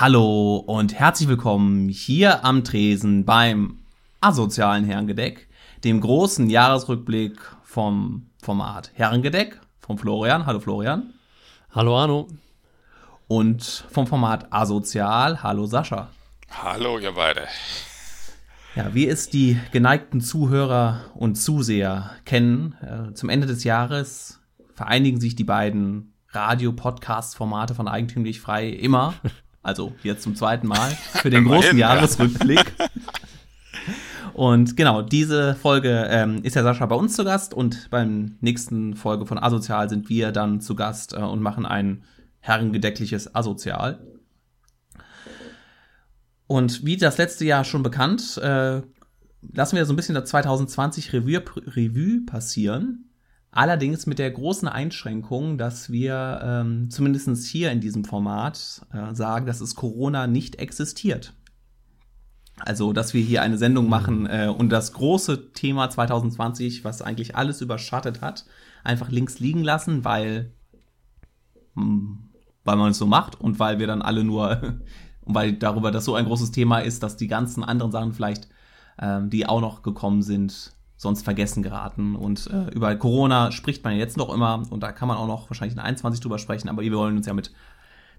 Hallo und herzlich willkommen hier am Tresen beim asozialen Herrengedeck, dem großen Jahresrückblick vom Format Herrengedeck vom Florian. Hallo Florian. Hallo Arno. Und vom Format Asozial. Hallo Sascha. Hallo ihr beide. Ja, wie es die geneigten Zuhörer und Zuseher kennen, äh, zum Ende des Jahres vereinigen sich die beiden Radio-Podcast-Formate von Eigentümlich Frei immer also jetzt zum zweiten Mal, für den großen Jahresrückblick. Und genau, diese Folge ähm, ist ja Sascha bei uns zu Gast und beim nächsten Folge von Asozial sind wir dann zu Gast äh, und machen ein herrengedeckliches Asozial. Und wie das letzte Jahr schon bekannt, äh, lassen wir so ein bisschen das 2020 Revue, Revue passieren. Allerdings mit der großen Einschränkung, dass wir ähm, zumindest hier in diesem Format äh, sagen, dass es Corona nicht existiert. Also, dass wir hier eine Sendung machen äh, und das große Thema 2020, was eigentlich alles überschattet hat, einfach links liegen lassen, weil, hm, weil man es so macht und weil wir dann alle nur, weil darüber das so ein großes Thema ist, dass die ganzen anderen Sachen vielleicht, ähm, die auch noch gekommen sind, sonst vergessen geraten. Und äh, über Corona spricht man jetzt noch immer und da kann man auch noch wahrscheinlich in 21 drüber sprechen, aber wir wollen uns ja mit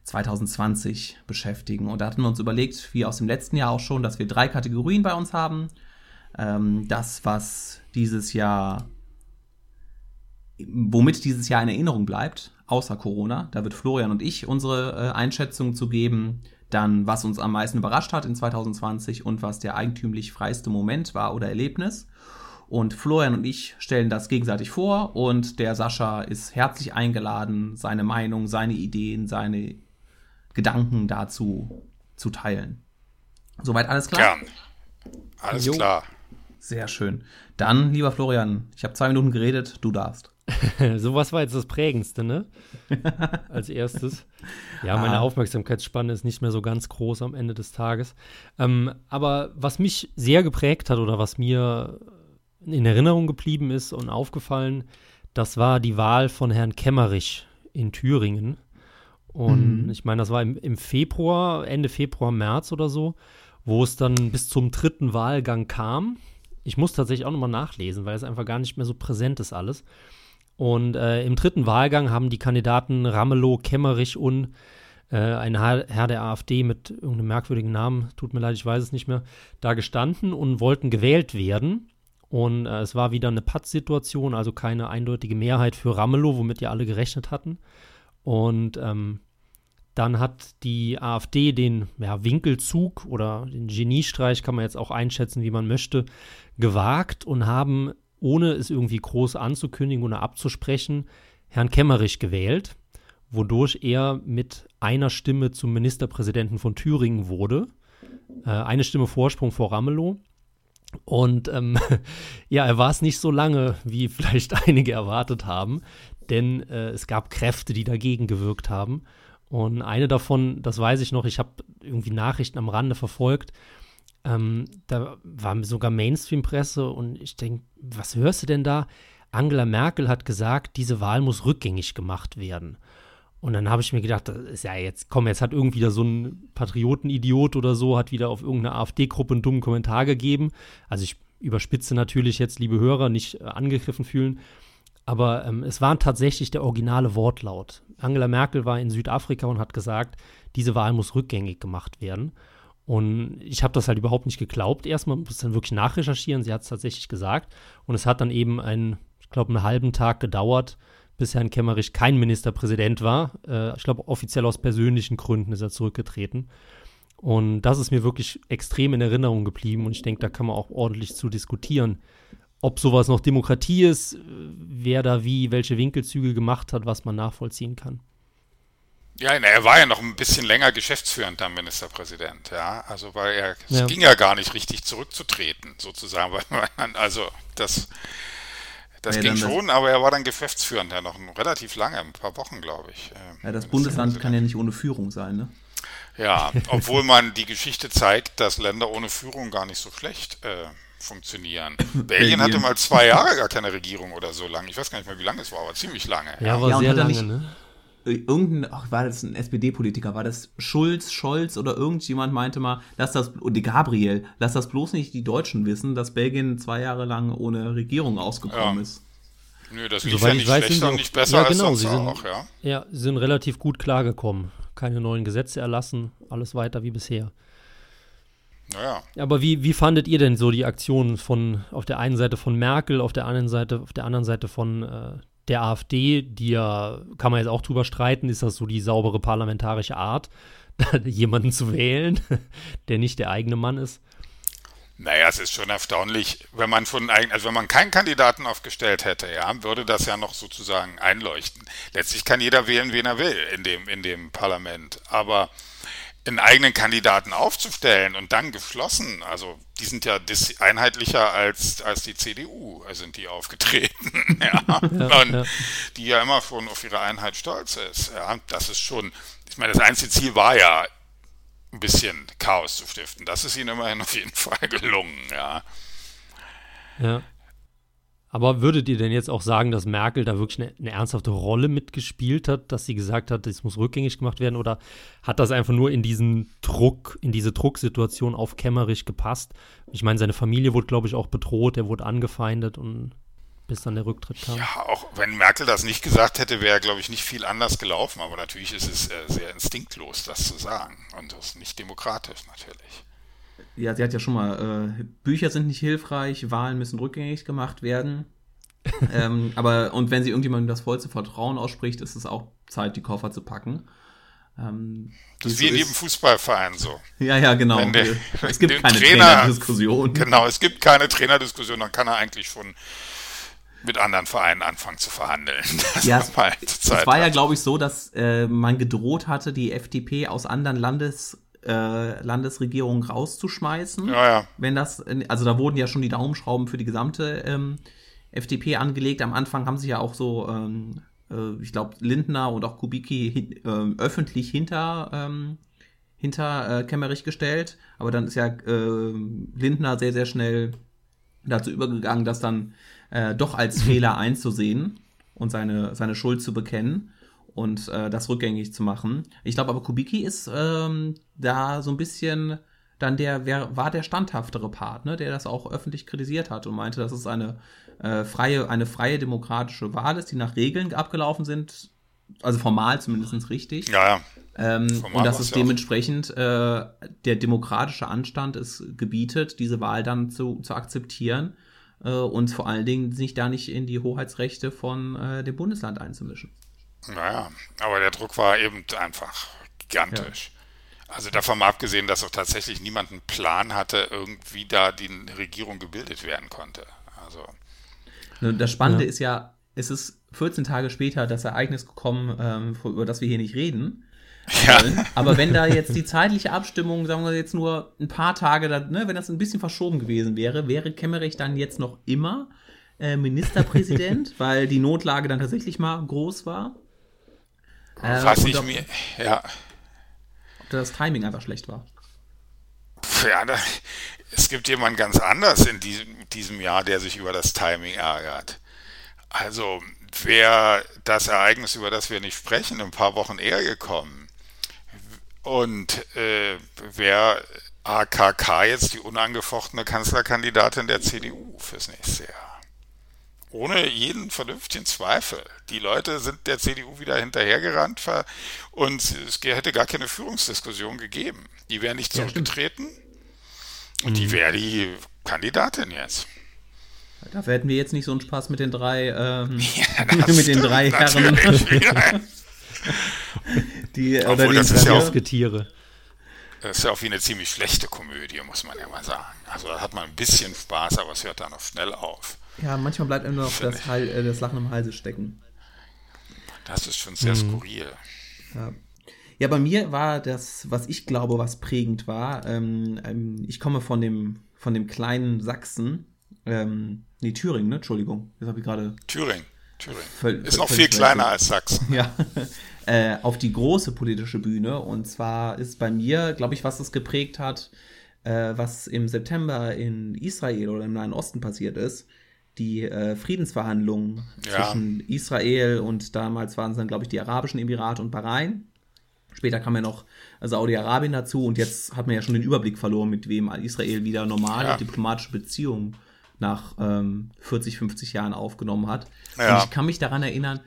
2020 beschäftigen. Und da hatten wir uns überlegt, wie aus dem letzten Jahr auch schon, dass wir drei Kategorien bei uns haben. Ähm, das, was dieses Jahr, womit dieses Jahr in Erinnerung bleibt, außer Corona. Da wird Florian und ich unsere äh, Einschätzung zu geben. Dann, was uns am meisten überrascht hat in 2020 und was der eigentümlich freiste Moment war oder Erlebnis. Und Florian und ich stellen das gegenseitig vor und der Sascha ist herzlich eingeladen, seine Meinung, seine Ideen, seine Gedanken dazu zu teilen. Soweit alles klar? Gern. Alles jo. klar. Sehr schön. Dann, lieber Florian, ich habe zwei Minuten geredet, du darfst. Sowas war jetzt das Prägendste, ne? Als erstes. Ja, meine. Aufmerksamkeitsspanne ist nicht mehr so ganz groß am Ende des Tages. Ähm, aber was mich sehr geprägt hat oder was mir in Erinnerung geblieben ist und aufgefallen, das war die Wahl von Herrn Kemmerich in Thüringen. Und mhm. ich meine, das war im, im, Februar, Ende Februar, März oder so, wo es dann bis zum dritten Wahlgang kam. Ich muss tatsächlich auch nochmal nachlesen, weil es einfach gar nicht mehr so präsent ist alles. Und äh, im dritten Wahlgang haben die Kandidaten Ramelow, Kemmerich und äh, ein Herr der AfD mit irgendeinem merkwürdigen Namen, tut mir leid, ich weiß es nicht mehr, da gestanden und wollten gewählt werden. Und äh, es war wieder eine Pattsituation, also keine eindeutige Mehrheit für Ramelow, womit ja alle gerechnet hatten. Und ähm, dann hat die AfD den ja, Winkelzug oder den Geniestreich, kann man jetzt auch einschätzen, wie man möchte, gewagt und haben, ohne es irgendwie groß anzukündigen oder abzusprechen, Herrn Kemmerich gewählt, wodurch er mit einer Stimme zum Ministerpräsidenten von Thüringen wurde. Äh, eine Stimme Vorsprung vor Ramelow. Und ähm, ja, er war es nicht so lange, wie vielleicht einige erwartet haben, denn äh, es gab Kräfte, die dagegen gewirkt haben. Und eine davon, das weiß ich noch, ich habe irgendwie Nachrichten am Rande verfolgt. Ähm, da war sogar Mainstream-Presse und ich denke, was hörst du denn da? Angela Merkel hat gesagt, diese Wahl muss rückgängig gemacht werden. Und dann habe ich mir gedacht, das ist ja jetzt, komm, jetzt hat irgendwie da so ein Patriotenidiot oder so, hat wieder auf irgendeine AfD-Gruppe einen dummen Kommentar gegeben. Also ich überspitze natürlich jetzt, liebe Hörer, nicht äh, angegriffen fühlen. Aber ähm, es war tatsächlich der originale Wortlaut. Angela Merkel war in Südafrika und hat gesagt, diese Wahl muss rückgängig gemacht werden. Und ich habe das halt überhaupt nicht geglaubt. Erstmal muss dann wirklich nachrecherchieren. Sie hat es tatsächlich gesagt. Und es hat dann eben einen, ich glaube, einen halben Tag gedauert, bis Herrn Kemmerich kein Ministerpräsident war. Äh, ich glaube, offiziell aus persönlichen Gründen ist er zurückgetreten. Und das ist mir wirklich extrem in Erinnerung geblieben und ich denke, da kann man auch ordentlich zu diskutieren, ob sowas noch Demokratie ist, wer da wie, welche Winkelzüge gemacht hat, was man nachvollziehen kann. Ja, er war ja noch ein bisschen länger geschäftsführender Ministerpräsident, ja. Also weil er, es ja. ging ja gar nicht richtig zurückzutreten, sozusagen. Also das das ja, ging schon, das, aber er war dann geschäftsführender noch relativ lange, ein paar Wochen, glaube ich. Ähm, ja, das Bundesland kann ja nicht ohne Führung sein, ne? Ja, obwohl man die Geschichte zeigt, dass Länder ohne Führung gar nicht so schlecht äh, funktionieren. Belgien hatte mal zwei Jahre gar keine Regierung oder so lange. Ich weiß gar nicht mehr, wie lange es war, aber ziemlich lange. Ja, ja. war ja, sehr lange, ne? Irgendein, ach, war das ein SPD-Politiker, war das Schulz, Scholz oder irgendjemand meinte mal, lass das, und Gabriel, lass das bloß nicht die Deutschen wissen, dass Belgien zwei Jahre lang ohne Regierung ausgekommen ja. ist. Nö, das lief Soweit ja nicht weiß, schlechter und nicht besser ja, genau, als sie sind, auch, ja. Ja, sie sind relativ gut klargekommen. Keine neuen Gesetze erlassen, alles weiter wie bisher. Naja. Aber wie, wie fandet ihr denn so die Aktionen von auf der einen Seite von Merkel, auf der anderen Seite, auf der anderen Seite von äh, der AfD, die ja, kann man jetzt auch drüber streiten, ist das so die saubere parlamentarische Art, jemanden zu wählen, der nicht der eigene Mann ist? Naja, es ist schon erstaunlich, wenn man von also wenn man keinen Kandidaten aufgestellt hätte, ja, würde das ja noch sozusagen einleuchten. Letztlich kann jeder wählen, wen er will in dem, in dem Parlament. Aber einen eigenen Kandidaten aufzustellen und dann geschlossen, also die sind ja einheitlicher als, als die CDU, sind die aufgetreten, ja. ja, und ja. die ja immer schon auf ihre Einheit stolz ist. Ja, das ist schon, ich meine, das einzige Ziel war ja, ein bisschen Chaos zu stiften. Das ist ihnen immerhin auf jeden Fall gelungen, ja. Ja. Aber würdet ihr denn jetzt auch sagen, dass Merkel da wirklich eine, eine, ernsthafte Rolle mitgespielt hat, dass sie gesagt hat, es muss rückgängig gemacht werden? Oder hat das einfach nur in diesen Druck, in diese Drucksituation auf Kemmerich gepasst? Ich meine, seine Familie wurde, glaube ich, auch bedroht, er wurde angefeindet und bis dann der Rücktritt kam. Ja, auch wenn Merkel das nicht gesagt hätte, wäre, glaube ich, nicht viel anders gelaufen. Aber natürlich ist es äh, sehr instinktlos, das zu sagen. Und das ist nicht demokratisch, natürlich ja, sie hat ja schon mal, äh, Bücher sind nicht hilfreich, Wahlen müssen rückgängig gemacht werden. ähm, aber, und wenn sie irgendjemandem das vollste Vertrauen ausspricht, ist es auch Zeit, die Koffer zu packen. Ähm, das ist wie in jedem Fußballverein so. Ja, ja, genau. Der, es gibt keine Trainer, Trainerdiskussion. Genau, es gibt keine Trainerdiskussion, dann kann er eigentlich schon mit anderen Vereinen anfangen zu verhandeln. ja, es, es war ja, glaube ich, so, dass äh, man gedroht hatte, die FDP aus anderen Landes äh, Landesregierung rauszuschmeißen. Ja, ja. Wenn das, also da wurden ja schon die Daumenschrauben für die gesamte ähm, FDP angelegt. Am Anfang haben sich ja auch so, ähm, äh, ich glaube, Lindner und auch Kubicki äh, öffentlich hinter ähm, hinter äh, Kemmerich gestellt. Aber dann ist ja äh, Lindner sehr, sehr schnell dazu übergegangen, das dann äh, doch als Fehler einzusehen und seine, seine Schuld zu bekennen und äh, das rückgängig zu machen. Ich glaube aber Kubicki ist ähm, da so ein bisschen dann der, wer war der standhaftere Part, ne, der das auch öffentlich kritisiert hat und meinte, dass es eine äh, freie, eine freie demokratische Wahl ist, die nach Regeln abgelaufen sind, also formal zumindest richtig. Ja, ja. Ähm, und dass es dementsprechend äh, der demokratische Anstand es gebietet, diese Wahl dann zu, zu akzeptieren äh, und vor allen Dingen sich da nicht in die Hoheitsrechte von äh, dem Bundesland einzumischen. Naja, aber der Druck war eben einfach gigantisch. Ja. Also davon mal abgesehen, dass auch tatsächlich niemand einen Plan hatte, irgendwie da die Regierung gebildet werden konnte. Also. Das Spannende ja. ist ja, es ist 14 Tage später das Ereignis gekommen, ähm, über das wir hier nicht reden. Ja. Aber wenn da jetzt die zeitliche Abstimmung, sagen wir jetzt nur ein paar Tage, da, ne, wenn das ein bisschen verschoben gewesen wäre, wäre Kemmerich dann jetzt noch immer äh, Ministerpräsident, weil die Notlage dann tatsächlich mal groß war. Äh, Was ich ob, mir, ja. Ob das Timing einfach schlecht war. Ja, da, es gibt jemand ganz anders in diesem, diesem Jahr, der sich über das Timing ärgert. Also, wäre das Ereignis, über das wir nicht sprechen, ein paar Wochen eher gekommen und äh, wäre AKK jetzt die unangefochtene Kanzlerkandidatin der CDU fürs nächste Jahr ohne jeden vernünftigen Zweifel. Die Leute sind der CDU wieder hinterhergerannt und es hätte gar keine Führungsdiskussion gegeben. Die wäre nicht zurückgetreten ja, und die mhm. wäre die Kandidatin jetzt. Dafür hätten wir jetzt nicht so einen Spaß mit den drei, ähm, ja, mit den drei Herren. die, Obwohl, oder das ist ja auch Tiere. Das ist ja auch wie eine ziemlich schlechte Komödie, muss man ja mal sagen. Also da hat man ein bisschen Spaß, aber es hört dann auch schnell auf. Ja, manchmal bleibt einem noch das, Hal äh, das, Lachen im Halse stecken. Das ist schon sehr mhm. skurril. Ja. ja. bei mir war das, was ich glaube, was prägend war, ähm, ähm, ich komme von dem, von dem kleinen Sachsen, ähm, nee, Thüringen, ne? Entschuldigung, jetzt habe ich gerade. Thüringen, Thüringen. Völ ist noch viel kleiner als Sachsen. Ja. äh, auf die große politische Bühne. Und zwar ist bei mir, glaube ich, was das geprägt hat, äh, was im September in Israel oder im Nahen Osten passiert ist die äh, Friedensverhandlungen ja. zwischen Israel und damals waren es dann, glaube ich, die Arabischen Emirate und Bahrain. Später kam ja noch Saudi-Arabien dazu und jetzt hat man ja schon den Überblick verloren, mit wem Israel wieder normale ja. diplomatische Beziehungen nach ähm, 40, 50 Jahren aufgenommen hat. Ja. Und ich kann mich daran erinnern,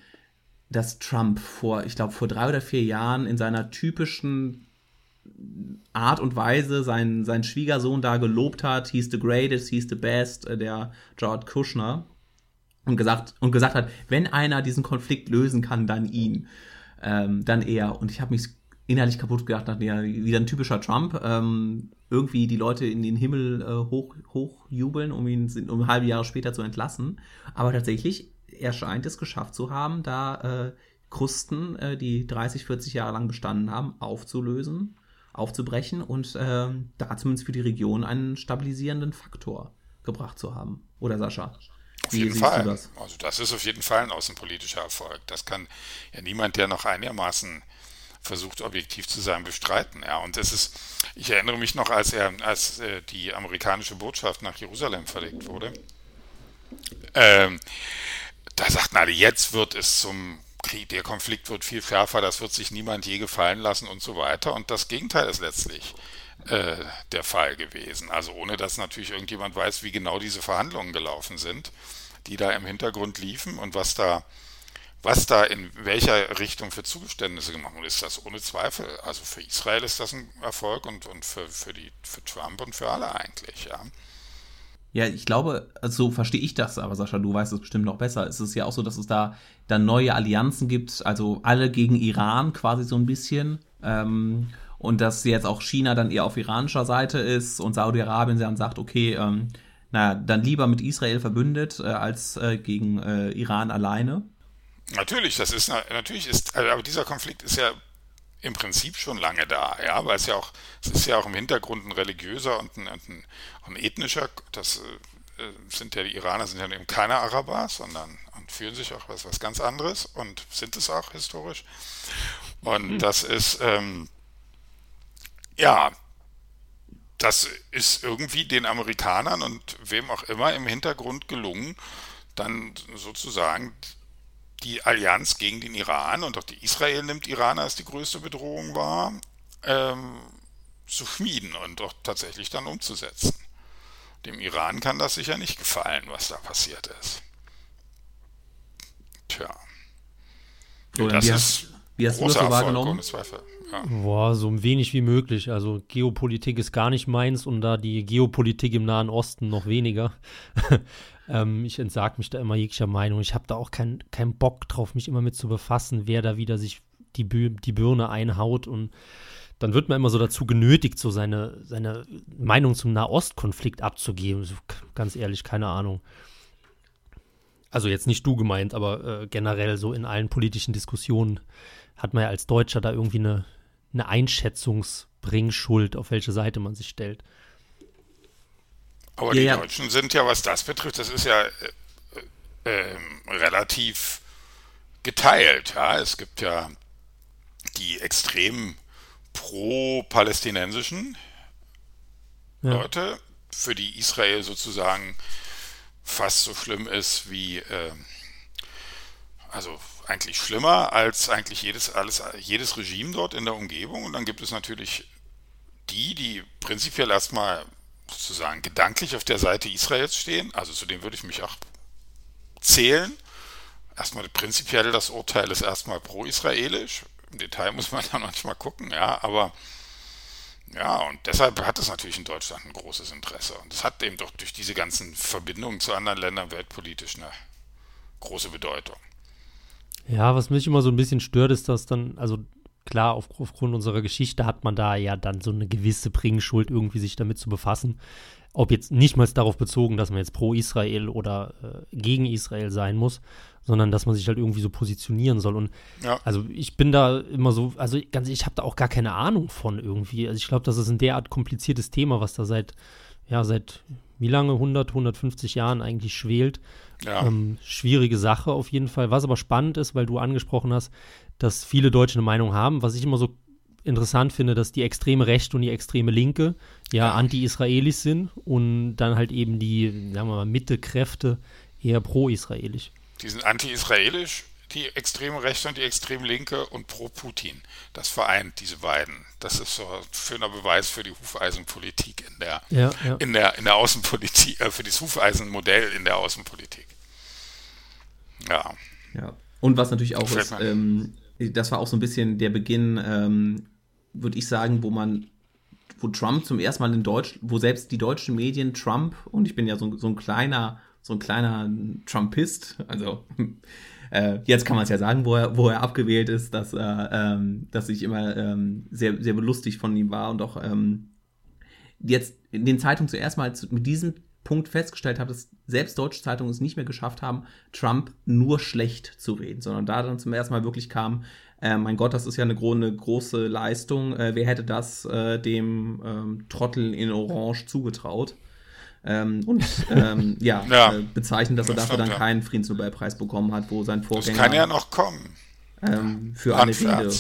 dass Trump vor, ich glaube, vor drei oder vier Jahren in seiner typischen Art und Weise seinen, seinen Schwiegersohn da gelobt hat, he's the greatest, he's the best, äh, der Jared Kushner, und gesagt, und gesagt hat, wenn einer diesen Konflikt lösen kann, dann ihn, ähm, dann er. Und ich habe mich innerlich kaputt gedacht, dachte, ja, wieder ein typischer Trump, ähm, irgendwie die Leute in den Himmel äh, hoch, hochjubeln, um ihn um ein halbe Jahre später zu entlassen. Aber tatsächlich, er scheint es geschafft zu haben, da äh, Krusten, äh, die 30, 40 Jahre lang bestanden haben, aufzulösen aufzubrechen und äh, da zumindest für die Region einen stabilisierenden Faktor gebracht zu haben. Oder Sascha? Auf jeden Fall. Das? Also das ist auf jeden Fall ein außenpolitischer Erfolg. Das kann ja niemand, der noch einigermaßen versucht, objektiv zu sein, bestreiten. Ja, und es ist, ich erinnere mich noch, als er, als äh, die amerikanische Botschaft nach Jerusalem verlegt wurde, ähm, da sagten alle, jetzt wird es zum Krieg, der Konflikt wird viel schärfer, das wird sich niemand je gefallen lassen und so weiter. Und das Gegenteil ist letztlich äh, der Fall gewesen. Also ohne dass natürlich irgendjemand weiß, wie genau diese Verhandlungen gelaufen sind, die da im Hintergrund liefen und was da, was da in welcher Richtung für Zugeständnisse gemacht wurde, ist das ohne Zweifel. Also für Israel ist das ein Erfolg und, und für, für, die, für Trump und für alle eigentlich, ja. Ja, ich glaube, also so verstehe ich das, aber Sascha, du weißt es bestimmt noch besser. Es ist ja auch so, dass es da dann neue Allianzen gibt, also alle gegen Iran quasi so ein bisschen. Ähm, und dass jetzt auch China dann eher auf iranischer Seite ist und Saudi-Arabien dann sagt, okay, ähm, naja, dann lieber mit Israel verbündet äh, als äh, gegen äh, Iran alleine. Natürlich, das ist natürlich ist, also, aber dieser Konflikt ist ja im Prinzip schon lange da, ja, weil es ja auch, es ist ja auch im Hintergrund ein religiöser und ein, ein, ein ethnischer, das äh, sind ja die Iraner sind ja eben keine Araber, sondern und fühlen sich auch was, was ganz anderes und sind es auch historisch. Und mhm. das ist, ähm, ja, das ist irgendwie den Amerikanern und wem auch immer im Hintergrund gelungen, dann sozusagen die Allianz gegen den Iran und auch die Israel nimmt Iran als die größte Bedrohung wahr, ähm, zu schmieden und auch tatsächlich dann umzusetzen. Dem Iran kann das sicher nicht gefallen, was da passiert ist. Tja. So, das wie ist hast, wie hast du das so wahrgenommen? Ja. Boah, so wenig wie möglich. Also Geopolitik ist gar nicht meins und da die Geopolitik im Nahen Osten noch weniger. Ähm, ich entsage mich da immer jeglicher Meinung. Ich habe da auch keinen kein Bock drauf, mich immer mit zu befassen, wer da wieder sich die, die Birne einhaut und dann wird man immer so dazu genötigt, so seine, seine Meinung zum Nahostkonflikt abzugeben. Ganz ehrlich, keine Ahnung. Also jetzt nicht du gemeint, aber äh, generell so in allen politischen Diskussionen hat man ja als Deutscher da irgendwie eine, eine Einschätzungsbringschuld, auf welche Seite man sich stellt. Aber ja, die ja. Deutschen sind ja, was das betrifft, das ist ja äh, äh, relativ geteilt. Ja? Es gibt ja die extrem pro-palästinensischen ja. Leute, für die Israel sozusagen fast so schlimm ist wie, äh, also eigentlich schlimmer als eigentlich jedes, alles, jedes Regime dort in der Umgebung. Und dann gibt es natürlich die, die prinzipiell erstmal sozusagen gedanklich auf der Seite Israels stehen. Also zu dem würde ich mich auch zählen. Erstmal prinzipiell das Urteil ist erstmal pro-israelisch. Im Detail muss man dann manchmal gucken, ja, aber ja, und deshalb hat es natürlich in Deutschland ein großes Interesse. Und es hat eben doch durch diese ganzen Verbindungen zu anderen Ländern weltpolitisch eine große Bedeutung. Ja, was mich immer so ein bisschen stört, ist, dass dann, also klar, auf, aufgrund unserer Geschichte hat man da ja dann so eine gewisse Bringschuld, irgendwie sich damit zu befassen. Ob jetzt nicht mal darauf bezogen, dass man jetzt pro Israel oder äh, gegen Israel sein muss, sondern dass man sich halt irgendwie so positionieren soll. Und ja. also ich bin da immer so, also ganz, ich habe da auch gar keine Ahnung von irgendwie. Also ich glaube, das ist ein derart kompliziertes Thema, was da seit, ja, seit wie lange? 100, 150 Jahren eigentlich schwelt. Ja. Ähm, schwierige Sache auf jeden Fall. Was aber spannend ist, weil du angesprochen hast, dass viele Deutsche eine Meinung haben. Was ich immer so interessant finde, dass die extreme Rechte und die extreme Linke ja, ja. anti-israelis sind und dann halt eben die, sagen wir mal, Mitte-Kräfte eher pro-israelisch. Die sind anti-israelisch, die extreme Rechte und die extrem Linke und pro-Putin. Das vereint diese beiden. Das ist so ein schöner Beweis für die Hufeisenpolitik in der, ja, ja. In der, in der Außenpolitik, äh, für das Hufeisenmodell in der Außenpolitik. Ja. Ja. Und was natürlich auch ist, ähm, das war auch so ein bisschen der Beginn, ähm, würde ich sagen, wo man, wo Trump zum ersten Mal in Deutsch, wo selbst die deutschen Medien Trump, und ich bin ja so, so ein kleiner, so ein kleiner Trumpist, also äh, jetzt kann man es ja sagen, wo er, wo er abgewählt ist, dass, äh, ähm, dass ich immer ähm, sehr, sehr belustigt von ihm war und auch ähm, jetzt in den Zeitungen zuerst mal zu, mit diesem Punkt festgestellt habe, dass selbst deutsche Zeitungen es nicht mehr geschafft haben, Trump nur schlecht zu reden, sondern da dann zum ersten Mal wirklich kam, äh, mein Gott, das ist ja eine, eine große Leistung, äh, wer hätte das äh, dem ähm, Trottel in Orange zugetraut? Ähm, und ähm, ja, ja. Äh, bezeichnen, dass er dafür dann ja. keinen Friedensnobelpreis bekommen hat, wo sein Vorgänger. Das kann ja noch kommen. Ähm, für eine Rede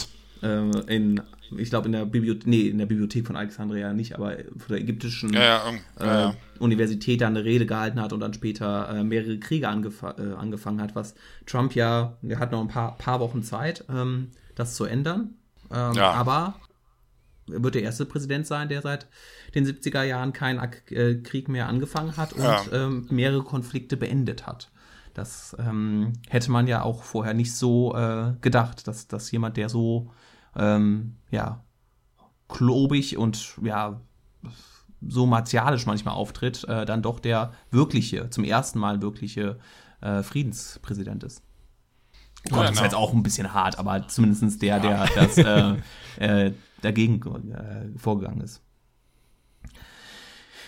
äh, in, ich glaube in der Bibliothek, nee, in der Bibliothek von Alexandria nicht, aber von der ägyptischen ja, äh, Universität da eine Rede gehalten hat und dann später äh, mehrere Kriege angef äh, angefangen hat, was Trump ja, er hat noch ein paar, paar Wochen Zeit, ähm, das zu ändern. Ähm, aber er wird der erste Präsident sein, der seit den 70er Jahren keinen äh, Krieg mehr angefangen hat und ja. ähm, mehrere Konflikte beendet hat. Das ähm, hätte man ja auch vorher nicht so äh, gedacht, dass, dass jemand, der so ähm, ja, klobig und ja, so martialisch manchmal auftritt, äh, dann doch der wirkliche, zum ersten Mal wirkliche äh, Friedenspräsident ist. Oh, das ist jetzt auch ein bisschen hart, aber zumindest der, der das äh, äh, dagegen äh, vorgegangen ist.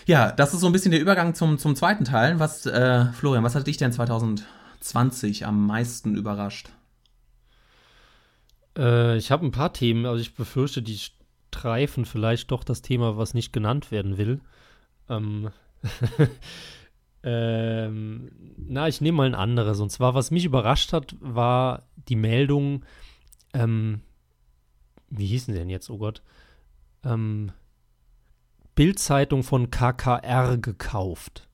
Ja, das ist so ein bisschen der Übergang zum, zum zweiten Teil. Was, äh, Florian, was hat dich denn 2020 am meisten überrascht? Äh, ich habe ein paar Themen, also ich befürchte, die streifen vielleicht doch das Thema, was nicht genannt werden will. Ähm, ähm, na, ich nehme mal ein anderes. Und zwar, was mich überrascht hat, war die Meldung, ähm, wie hießen sie denn jetzt, oh Gott? Ähm, Bildzeitung von KKR gekauft.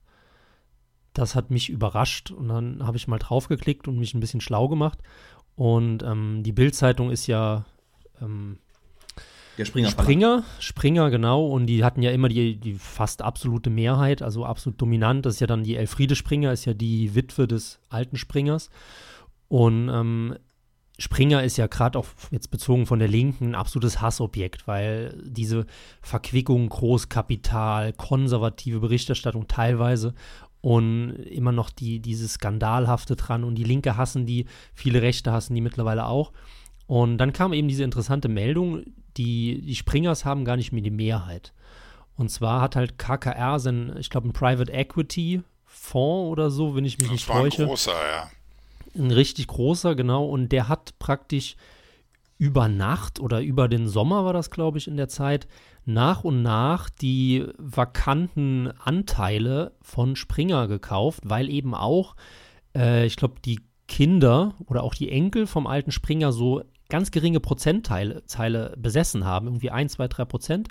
Das hat mich überrascht und dann habe ich mal draufgeklickt und mich ein bisschen schlau gemacht. Und ähm, die Bildzeitung ist ja ähm, der Springer. Springer, Springer, genau. Und die hatten ja immer die, die fast absolute Mehrheit, also absolut dominant. Das ist ja dann die Elfriede Springer, ist ja die Witwe des alten Springers. Und ähm, Springer ist ja gerade auch jetzt bezogen von der Linken ein absolutes Hassobjekt, weil diese Verquickung Großkapital, konservative Berichterstattung teilweise und immer noch die, dieses Skandalhafte dran und die Linke hassen die, viele Rechte hassen die mittlerweile auch. Und dann kam eben diese interessante Meldung, die, die Springers haben gar nicht mehr die Mehrheit. Und zwar hat halt KKR sein, ich glaube, ein Private Equity Fonds oder so, wenn ich mich das nicht täusche. Ein großer, ja ein richtig großer, genau. Und der hat praktisch über Nacht oder über den Sommer war das, glaube ich, in der Zeit, nach und nach die vakanten Anteile von Springer gekauft, weil eben auch, äh, ich glaube, die Kinder oder auch die Enkel vom alten Springer so ganz geringe Prozentteile besessen haben, irgendwie 1, 2, 3 Prozent.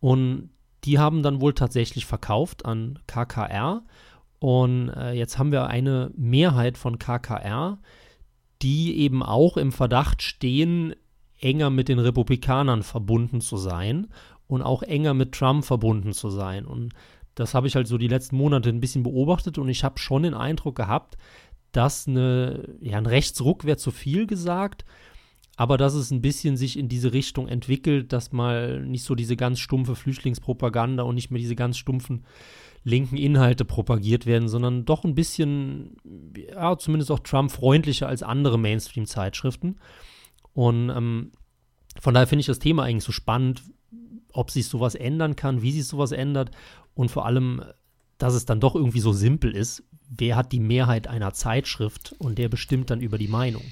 Und die haben dann wohl tatsächlich verkauft an KKR. Und äh, jetzt haben wir eine Mehrheit von KKR, die eben auch im Verdacht stehen, enger mit den Republikanern verbunden zu sein und auch enger mit Trump verbunden zu sein. Und das habe ich halt so die letzten Monate ein bisschen beobachtet und ich habe schon den Eindruck gehabt, dass eine, ja, ein Rechtsruck wäre zu viel gesagt, aber dass es ein bisschen sich in diese Richtung entwickelt, dass mal nicht so diese ganz stumpfe Flüchtlingspropaganda und nicht mehr diese ganz stumpfen linken Inhalte propagiert werden, sondern doch ein bisschen, ja, zumindest auch Trump-freundlicher als andere Mainstream-Zeitschriften. Und ähm, von daher finde ich das Thema eigentlich so spannend, ob sich sowas ändern kann, wie sich sowas ändert und vor allem, dass es dann doch irgendwie so simpel ist. Wer hat die Mehrheit einer Zeitschrift und der bestimmt dann über die Meinung?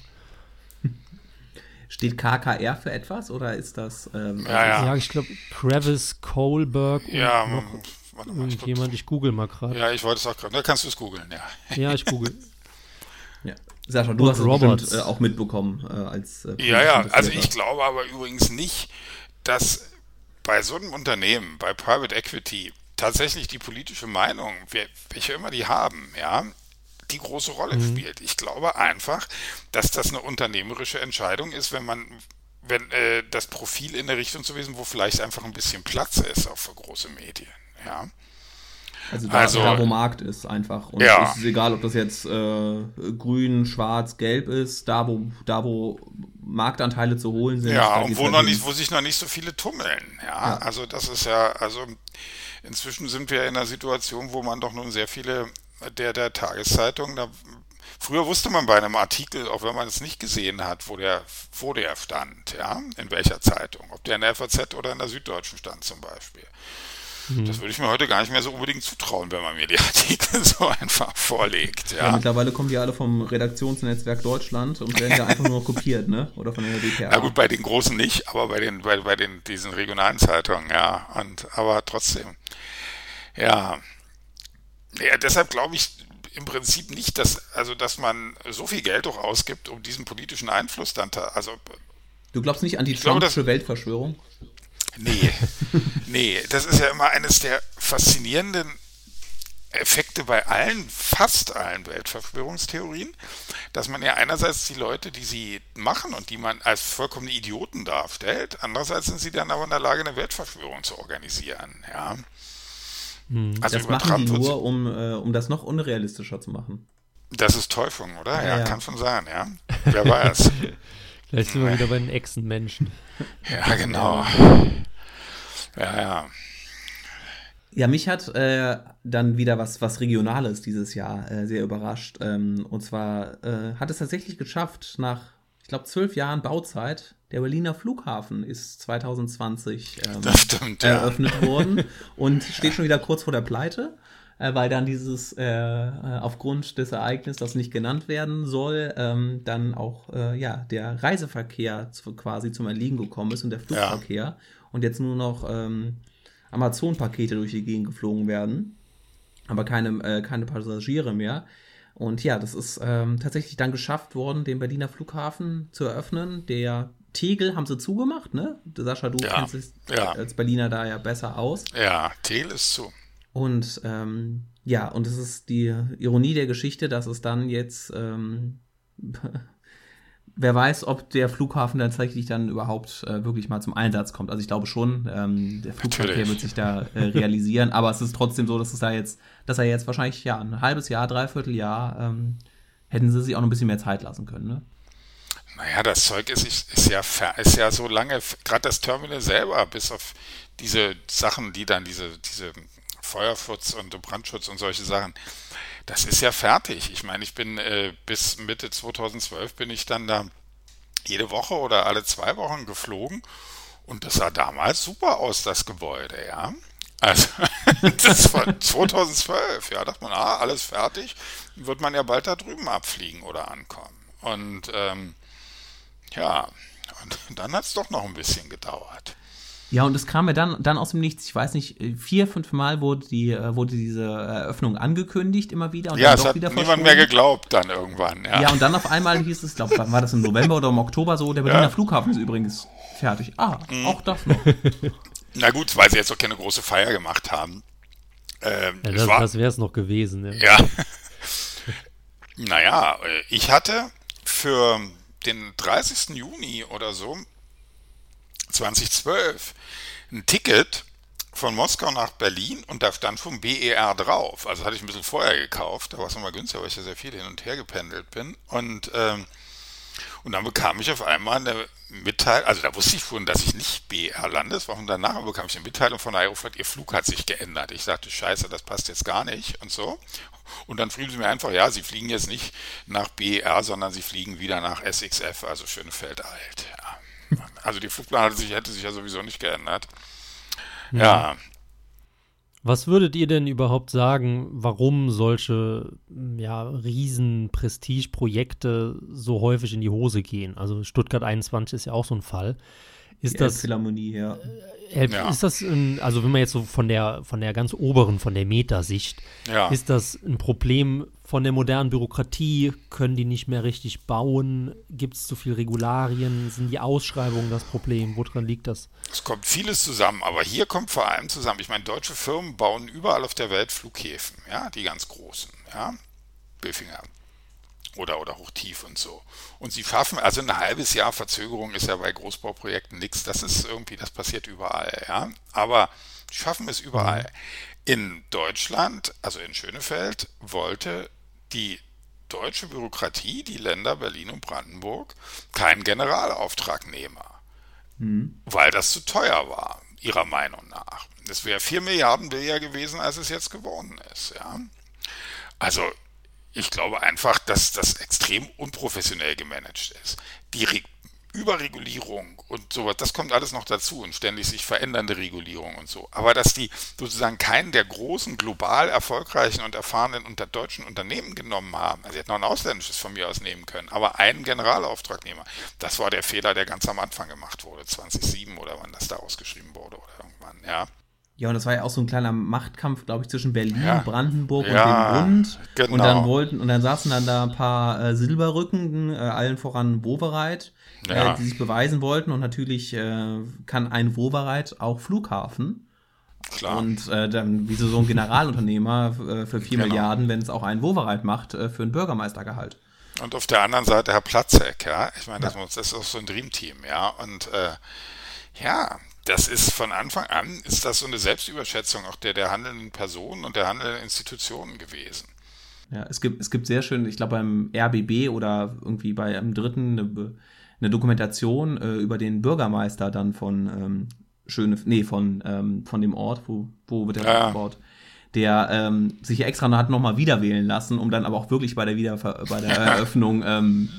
Steht KKR für etwas oder ist das? Ähm, ja, ja. ja, ich glaube, Travis Kohlberg ja, und noch Warte mal, Irgendjemand, ich, ich google mal gerade. Ja, ich wollte es auch gerade. Da kannst du es googeln, ja. Ja, ich google. ja. Sascha, du Und hast Roberts. es bestimmt, äh, auch mitbekommen äh, als. Äh, ja, ja, also ich glaube aber übrigens nicht, dass bei so einem Unternehmen, bei Private Equity, tatsächlich die politische Meinung, welche immer die haben, ja, die große Rolle mhm. spielt. Ich glaube einfach, dass das eine unternehmerische Entscheidung ist, wenn man wenn äh, das Profil in der Richtung zu wissen, wo vielleicht einfach ein bisschen Platz ist auch für große Medien. Ja. Also da, also da, wo Markt ist einfach. Und ja. es ist egal, ob das jetzt äh, grün, schwarz, gelb ist, da wo, da wo Marktanteile zu holen sind. Ja, und wo, halt noch nicht, wo sich noch nicht so viele tummeln. Ja? ja, also das ist ja, also inzwischen sind wir in einer Situation, wo man doch nun sehr viele der, der Tageszeitungen, da Früher wusste man bei einem Artikel, auch wenn man es nicht gesehen hat, wo der, wo der stand, ja, in welcher Zeitung, ob der in der FAZ oder in der Süddeutschen stand zum Beispiel. Mhm. Das würde ich mir heute gar nicht mehr so unbedingt zutrauen, wenn man mir die Artikel so einfach vorlegt. Ja. ja mittlerweile kommen die alle vom Redaktionsnetzwerk Deutschland und werden ja einfach nur kopiert, ne? Oder von der DPA. Na gut, bei den großen nicht, aber bei den, bei, bei den, diesen regionalen Zeitungen, ja. Und, aber trotzdem. Ja. Ja, deshalb glaube ich, im Prinzip nicht, dass, also, dass man so viel Geld auch ausgibt, um diesen politischen Einfluss dann, also. Du glaubst nicht an die Trumpsche Weltverschwörung? Nee, nee, das ist ja immer eines der faszinierenden Effekte bei allen, fast allen Weltverschwörungstheorien, dass man ja einerseits die Leute, die sie machen und die man als vollkommene Idioten darstellt, andererseits sind sie dann aber in der Lage, eine Weltverschwörung zu organisieren, ja. Hm. Also das machen die nur, um, äh, um das noch unrealistischer zu machen. Das ist Täufung, oder? Ja, ja, kann schon sein, ja. Wer weiß. Vielleicht sind wir wieder bei den Echsenmenschen. Ja, genau. Ja, ja. Ja, mich hat äh, dann wieder was, was Regionales dieses Jahr äh, sehr überrascht. Ähm, und zwar äh, hat es tatsächlich geschafft, nach, ich glaube, zwölf Jahren Bauzeit, der Berliner Flughafen ist 2020 ähm, stimmt, eröffnet ja. worden und steht schon wieder kurz vor der Pleite, äh, weil dann dieses äh, äh, aufgrund des Ereignisses, das nicht genannt werden soll, ähm, dann auch äh, ja der Reiseverkehr zu, quasi zum Erliegen gekommen ist und der Flugverkehr ja. und jetzt nur noch ähm, Amazon-Pakete durch die Gegend geflogen werden, aber keine, äh, keine Passagiere mehr. Und ja, das ist ähm, tatsächlich dann geschafft worden, den Berliner Flughafen zu eröffnen, der Tegel haben sie zugemacht, ne? Sascha, du ja, kennst dich ja. als Berliner da ja besser aus. Ja, Tegel ist zu. Und ähm, ja, und es ist die Ironie der Geschichte, dass es dann jetzt, ähm, wer weiß, ob der Flughafen tatsächlich dann überhaupt äh, wirklich mal zum Einsatz kommt. Also ich glaube schon, ähm, der Flugverkehr Natürlich. wird sich da äh, realisieren, aber es ist trotzdem so, dass es da jetzt, dass er jetzt wahrscheinlich ja ein halbes Jahr, dreiviertel Jahr ähm, hätten sie sich auch noch ein bisschen mehr Zeit lassen können, ne? Naja, das Zeug ist, ist, ja, ist ja so lange, gerade das Terminal selber, bis auf diese Sachen, die dann diese, diese Feuerschutz und Brandschutz und solche Sachen, das ist ja fertig. Ich meine, ich bin äh, bis Mitte 2012 bin ich dann da jede Woche oder alle zwei Wochen geflogen und das sah damals super aus, das Gebäude, ja. Also, das war 2012, ja, dachte man, ah, alles fertig, wird man ja bald da drüben abfliegen oder ankommen. Und ähm, ja, und dann hat es doch noch ein bisschen gedauert. Ja, und es kam mir dann, dann aus dem Nichts, ich weiß nicht, vier, fünf Mal wurde, die, äh, wurde diese Eröffnung angekündigt immer wieder. Und ja, dann es hat niemand mehr geglaubt dann irgendwann. Ja. ja, und dann auf einmal hieß es, glaube war das im November oder im Oktober so, der Berliner ja. Flughafen ist übrigens fertig. Ah, mhm. auch das noch. Na gut, weil sie jetzt auch keine große Feier gemacht haben. Ähm, ja, das, das wäre es noch gewesen. Ja. ja. naja, äh, ich hatte für den 30. Juni oder so 2012 ein Ticket von Moskau nach Berlin und da stand vom BER drauf. Also hatte ich ein bisschen vorher gekauft, da war es nochmal günstiger, weil ich ja sehr viel hin und her gependelt bin. Und, ähm, und dann bekam ich auf einmal eine Mitteilung, also da wusste ich schon, dass ich nicht BER lande, das war von danach, bekam ich eine Mitteilung von Aeroflot, ihr Flug hat sich geändert. Ich sagte, scheiße, das passt jetzt gar nicht und so. Und dann schrieben sie mir einfach, ja, sie fliegen jetzt nicht nach BER, sondern sie fliegen wieder nach SXF, also Schönefeld alt. Ja. Also die Flugplan hätte sich, hätte sich ja sowieso nicht geändert. Ja. ja. Was würdet ihr denn überhaupt sagen, warum solche ja, riesen Prestige-Projekte so häufig in die Hose gehen? Also Stuttgart 21 ist ja auch so ein Fall. Ist die das Philharmonie, ja. Äh, ja. Ist das, ein, also wenn man jetzt so von der, von der ganz oberen, von der Metasicht, ja. ist das ein Problem von der modernen Bürokratie? Können die nicht mehr richtig bauen? Gibt es zu viele Regularien? Sind die Ausschreibungen das Problem? Woran liegt das? Es kommt vieles zusammen, aber hier kommt vor allem zusammen. Ich meine, deutsche Firmen bauen überall auf der Welt Flughäfen, ja, die ganz großen, ja. Böfinger. Oder, oder hochtief und so. Und sie schaffen, also ein halbes Jahr Verzögerung ist ja bei Großbauprojekten nichts. Das ist irgendwie, das passiert überall, ja. Aber sie schaffen es überall. Mhm. In Deutschland, also in Schönefeld, wollte die deutsche Bürokratie, die Länder Berlin und Brandenburg, keinen Generalauftragnehmer, mhm. weil das zu teuer war, ihrer Meinung nach. Es wäre vier Milliarden billiger gewesen, als es jetzt geworden ist. Ja? Also ich glaube einfach, dass das extrem unprofessionell gemanagt ist. Die Überregulierung und sowas, das kommt alles noch dazu und ständig sich verändernde Regulierung und so. Aber dass die sozusagen keinen der großen, global erfolgreichen und erfahrenen unter deutschen Unternehmen genommen haben, also sie hätten noch ein ausländisches von mir aus nehmen können, aber einen Generalauftragnehmer, das war der Fehler, der ganz am Anfang gemacht wurde, 2007 oder wann das da ausgeschrieben wurde oder irgendwann, ja. Ja, und das war ja auch so ein kleiner Machtkampf, glaube ich, zwischen Berlin, ja. Brandenburg ja, und dem Bund. Genau. Und dann wollten, und dann saßen dann da ein paar äh, Silberrücken, äh, allen voran Wovereit, äh, ja. äh, die sich beweisen wollten. Und natürlich äh, kann ein Wovereit auch Flughafen. Klar. Und äh, dann, wieso so ein Generalunternehmer für vier genau. Milliarden, wenn es auch ein Wovereit macht, für ein Bürgermeistergehalt. Und auf der anderen Seite Herr Platzek, ja. Ich meine, das, das ist auch so ein Dreamteam, ja. Und äh, ja, das ist von Anfang an, ist das so eine Selbstüberschätzung auch der, der handelnden Personen und der handelnden Institutionen gewesen. Ja, es gibt, es gibt sehr schön, ich glaube beim RBB oder irgendwie bei einem dritten eine, eine Dokumentation äh, über den Bürgermeister dann von ähm, Schöne, nee, von, ähm, von dem Ort, wo, wo wird der ja. gebaut der ähm, sich extra hat nochmal wieder wählen lassen, um dann aber auch wirklich bei der, Wiederver bei der Eröffnung ähm,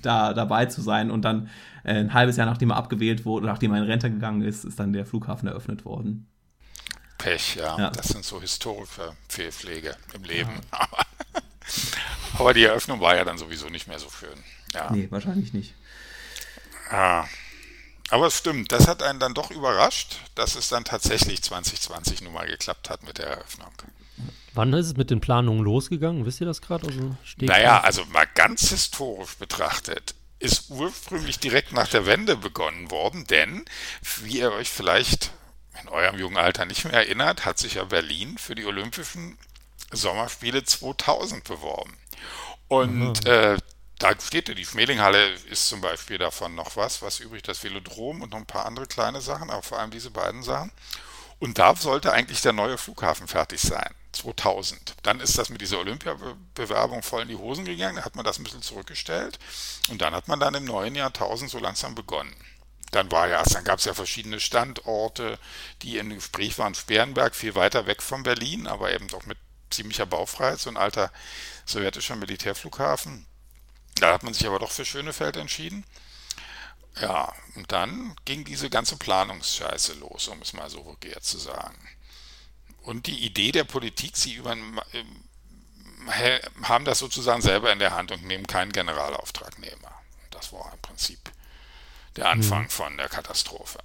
da dabei zu sein. Und dann ein halbes Jahr nachdem er abgewählt wurde, nachdem er in Rente gegangen ist, ist dann der Flughafen eröffnet worden. Pech, ja. ja. Das sind so historische Fehlpflege im Leben. Ja. aber die Eröffnung war ja dann sowieso nicht mehr so schön. Ja. Nee, wahrscheinlich nicht. Ja. Aber es stimmt, das hat einen dann doch überrascht, dass es dann tatsächlich 2020 nun mal geklappt hat mit der Eröffnung. Wann ist es mit den Planungen losgegangen? Wisst ihr das gerade? Also naja, also mal ganz historisch betrachtet ist ursprünglich direkt nach der Wende begonnen worden, denn wie ihr euch vielleicht in eurem jungen Alter nicht mehr erinnert, hat sich ja Berlin für die Olympischen Sommerspiele 2000 beworben. Und äh, da steht ja, die Schmelinghalle ist zum Beispiel davon noch was, was übrig, das Velodrom und noch ein paar andere kleine Sachen, aber vor allem diese beiden Sachen. Und da sollte eigentlich der neue Flughafen fertig sein, 2000. Dann ist das mit dieser Olympiabewerbung voll in die Hosen gegangen, da hat man das ein bisschen zurückgestellt und dann hat man dann im neuen Jahrtausend so langsam begonnen. Dann war ja, dann gab es ja verschiedene Standorte, die in Gespräch waren. Sperrenberg viel weiter weg von Berlin, aber eben doch mit ziemlicher Baufreiheit, so ein alter sowjetischer Militärflughafen. Da hat man sich aber doch für Schönefeld entschieden. Ja, und dann ging diese ganze Planungsscheiße los, um es mal so vulgär zu sagen. Und die Idee der Politik, sie über, äh, haben das sozusagen selber in der Hand und nehmen keinen Generalauftragnehmer. Das war im Prinzip der Anfang hm. von der Katastrophe.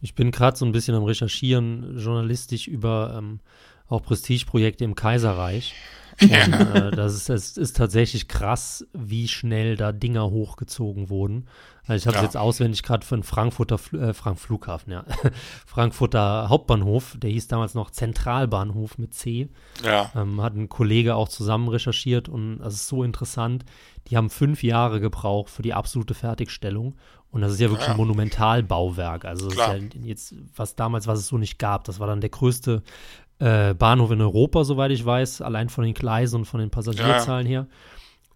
Ich bin gerade so ein bisschen am Recherchieren, journalistisch über ähm, auch Prestigeprojekte im Kaiserreich. Und, äh, das, ist, das ist tatsächlich krass, wie schnell da Dinger hochgezogen wurden. Also ich habe ja. jetzt auswendig gerade von Frankfurter äh, Frank Flughafen, ja. Frankfurter Hauptbahnhof, der hieß damals noch Zentralbahnhof mit C. Ja. Ähm, hat ein Kollege auch zusammen recherchiert und das ist so interessant. Die haben fünf Jahre gebraucht für die absolute Fertigstellung. Und das ist ja wirklich ja. ein Monumentalbauwerk. Also ja jetzt, was damals, was es so nicht gab. Das war dann der größte äh, Bahnhof in Europa, soweit ich weiß, allein von den Gleisen und von den Passagierzahlen ja. her.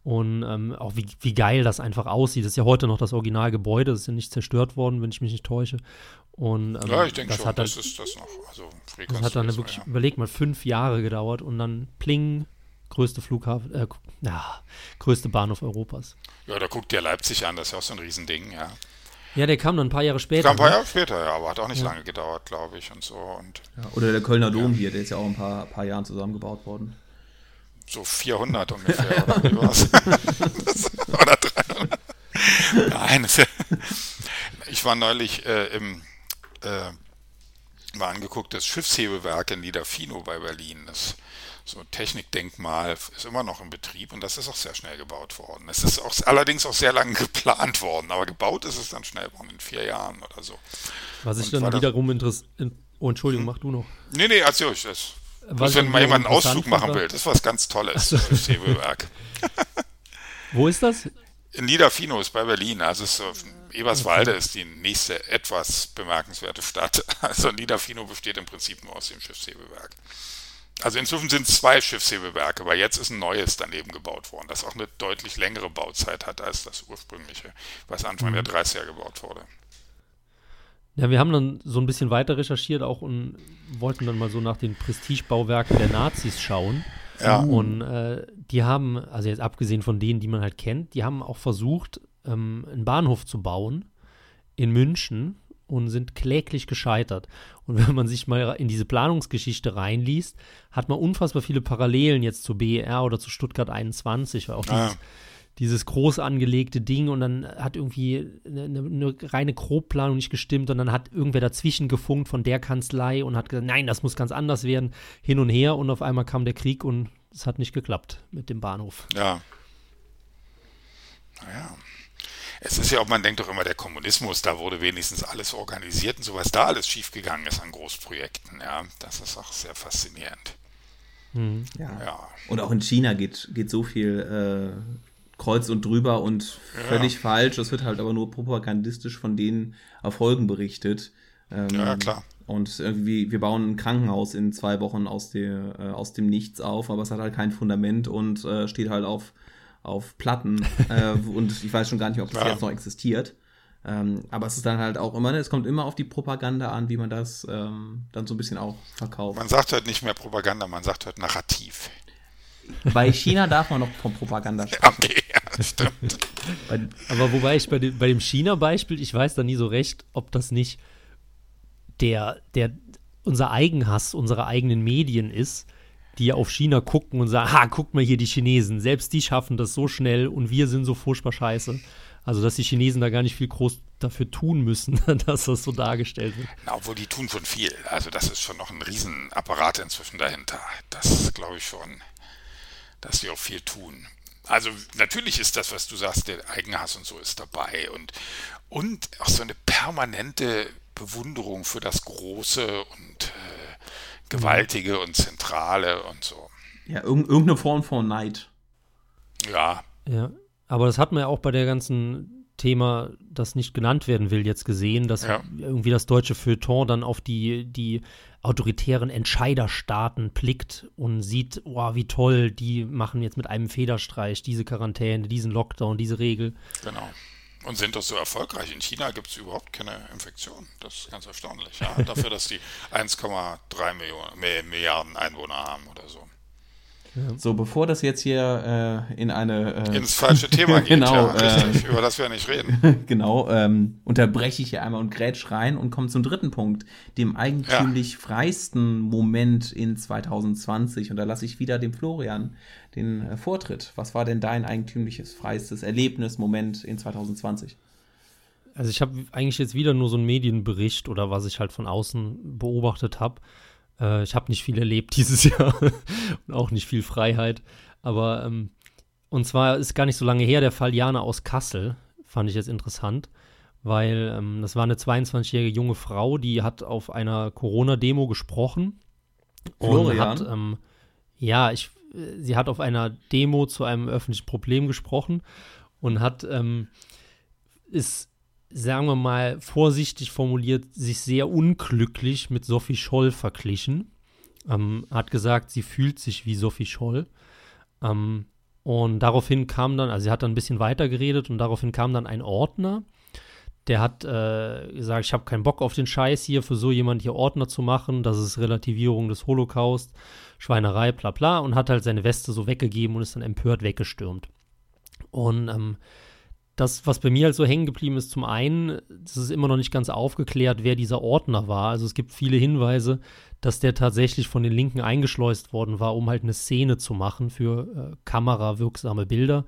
Und ähm, auch wie, wie geil das einfach aussieht. Das ist ja heute noch das Originalgebäude, das ist ja nicht zerstört worden, wenn ich mich nicht täusche. Und, ähm, ja, ich denke schon, dann, das ist das noch. Also das hat dann wirklich, ja. überleg mal, fünf Jahre gedauert und dann pling, größte Flughafen, äh, ja, größte Bahnhof Europas. Ja, da guckt dir Leipzig an, das ist ja auch so ein Riesending, ja. Ja, der kam dann ein paar Jahre später. Kam ein paar ne? Jahre später, ja, aber hat auch nicht ja. lange gedauert, glaube ich, und so. Und, ja, oder der Kölner Dom ja. hier, der ist ja auch ein paar, paar Jahren zusammengebaut worden. So 400 ungefähr, oder wie war's? oder 300. Nein, ich war neulich äh, im, äh, mal angeguckt, das Schiffshebewerk in Niederfino bei Berlin. Das so Technikdenkmal ist immer noch in Betrieb und das ist auch sehr schnell gebaut worden. Es ist auch, allerdings auch sehr lange geplant worden, aber gebaut ist es dann schnell worden, in vier Jahren oder so. Was ich und dann wiederum interessiert. Oh, Entschuldigung, hm? mach du noch. Nee, nee, erzähl euch das. Was, wenn mal jemand einen Ausflug machen will, das ist was ganz Tolles, das Säbelwerk. Wo ist das? In Niederfino ist bei Berlin, also ist, Eberswalde ist die nächste etwas bemerkenswerte Stadt. Also Niederfino besteht im Prinzip nur aus dem Schiffshebewerk. Also inzwischen sind es zwei Schiffshebewerke, weil jetzt ist ein neues daneben gebaut worden, das auch eine deutlich längere Bauzeit hat als das ursprüngliche, was Anfang mhm. der 30er gebaut wurde. Ja, wir haben dann so ein bisschen weiter recherchiert auch und wollten dann mal so nach den Prestigebauwerken der Nazis schauen. Ja. Und äh, die haben, also jetzt abgesehen von denen, die man halt kennt, die haben auch versucht, ähm, einen Bahnhof zu bauen in München und sind kläglich gescheitert. Und wenn man sich mal in diese Planungsgeschichte reinliest, hat man unfassbar viele Parallelen jetzt zu BER oder zu Stuttgart 21, weil auch ah. dieses, dieses groß angelegte Ding und dann hat irgendwie eine, eine, reine Grobplanung nicht gestimmt und dann hat irgendwer dazwischen gefunkt von der Kanzlei und hat gesagt, nein, das muss ganz anders werden, hin und her und auf einmal kam der Krieg und es hat nicht geklappt mit dem Bahnhof. Ja. Naja. Es ist ja auch, man denkt doch immer, der Kommunismus, da wurde wenigstens alles organisiert und so, was da alles schiefgegangen ist an Großprojekten, ja, das ist auch sehr faszinierend. Mhm. Ja. ja. Und auch in China geht, geht so viel äh, kreuz und drüber und völlig ja. falsch. Es wird halt aber nur propagandistisch von den Erfolgen berichtet. Ähm, ja, klar. Und irgendwie, wir bauen ein Krankenhaus in zwei Wochen aus, der, äh, aus dem Nichts auf, aber es hat halt kein Fundament und äh, steht halt auf auf Platten äh, und ich weiß schon gar nicht, ob das ja. jetzt noch existiert. Ähm, aber es ist dann halt auch immer, ne, es kommt immer auf die Propaganda an, wie man das ähm, dann so ein bisschen auch verkauft. Man sagt halt nicht mehr Propaganda, man sagt halt Narrativ. Bei China darf man noch von Propaganda sprechen. Okay, ja, das stimmt. aber wobei ich bei dem, bei dem China-Beispiel, ich weiß da nie so recht, ob das nicht der, der, unser Eigenhass unserer eigenen Medien ist, die auf China gucken und sagen, ha, guckt mal hier die Chinesen, selbst die schaffen das so schnell und wir sind so furchtbar scheiße. Also, dass die Chinesen da gar nicht viel groß dafür tun müssen, dass das so dargestellt wird. Na, obwohl die tun schon viel. Also, das ist schon noch ein Riesenapparat inzwischen dahinter. Das glaube ich schon, dass sie auch viel tun. Also, natürlich ist das, was du sagst, der Eigenhass und so ist dabei und, und auch so eine permanente Bewunderung für das Große und äh, Gewaltige und Zentrale und so. Ja, irg irgendeine Form von Neid. Ja. Ja, aber das hat man ja auch bei der ganzen Thema, das nicht genannt werden will, jetzt gesehen, dass ja. irgendwie das deutsche Feuilleton dann auf die, die autoritären Entscheiderstaaten blickt und sieht, oh, wie toll, die machen jetzt mit einem Federstreich diese Quarantäne, diesen Lockdown, diese Regel. Genau. Und sind das so erfolgreich? In China gibt es überhaupt keine Infektion. Das ist ganz erstaunlich. Ja? Dafür, dass die 1,3 Milliarden Einwohner haben oder so. So, bevor das jetzt hier äh, in eine äh, ins falsche Thema geht, genau, ja, richtig, äh, über das wir nicht reden. genau, ähm, unterbreche ich hier einmal und grätsch rein und komme zum dritten Punkt, dem eigentümlich ja. freisten Moment in 2020. Und da lasse ich wieder dem Florian den äh, Vortritt. Was war denn dein eigentümliches freistes Erlebnis, Moment in 2020? Also ich habe eigentlich jetzt wieder nur so einen Medienbericht oder was ich halt von außen beobachtet habe äh, ich habe nicht viel erlebt dieses Jahr und auch nicht viel Freiheit. Aber ähm, und zwar ist gar nicht so lange her der Fall Jana aus Kassel, fand ich jetzt interessant, weil ähm, das war eine 22-jährige junge Frau, die hat auf einer Corona-Demo gesprochen. Florian? Und hat, ähm, ja, ich, äh, sie hat auf einer Demo zu einem öffentlichen Problem gesprochen und hat, ähm, ist sagen wir mal, vorsichtig formuliert, sich sehr unglücklich mit Sophie Scholl verglichen. Ähm, hat gesagt, sie fühlt sich wie Sophie Scholl. Ähm, und daraufhin kam dann, also sie hat dann ein bisschen weiter geredet und daraufhin kam dann ein Ordner, der hat äh, gesagt, ich habe keinen Bock auf den Scheiß hier, für so jemand hier Ordner zu machen, das ist Relativierung des Holocaust, Schweinerei, bla bla, und hat halt seine Weste so weggegeben und ist dann empört weggestürmt. Und ähm, das, was bei mir halt so hängen geblieben ist, zum einen, es ist immer noch nicht ganz aufgeklärt, wer dieser Ordner war. Also es gibt viele Hinweise, dass der tatsächlich von den Linken eingeschleust worden war, um halt eine Szene zu machen für äh, kamerawirksame Bilder.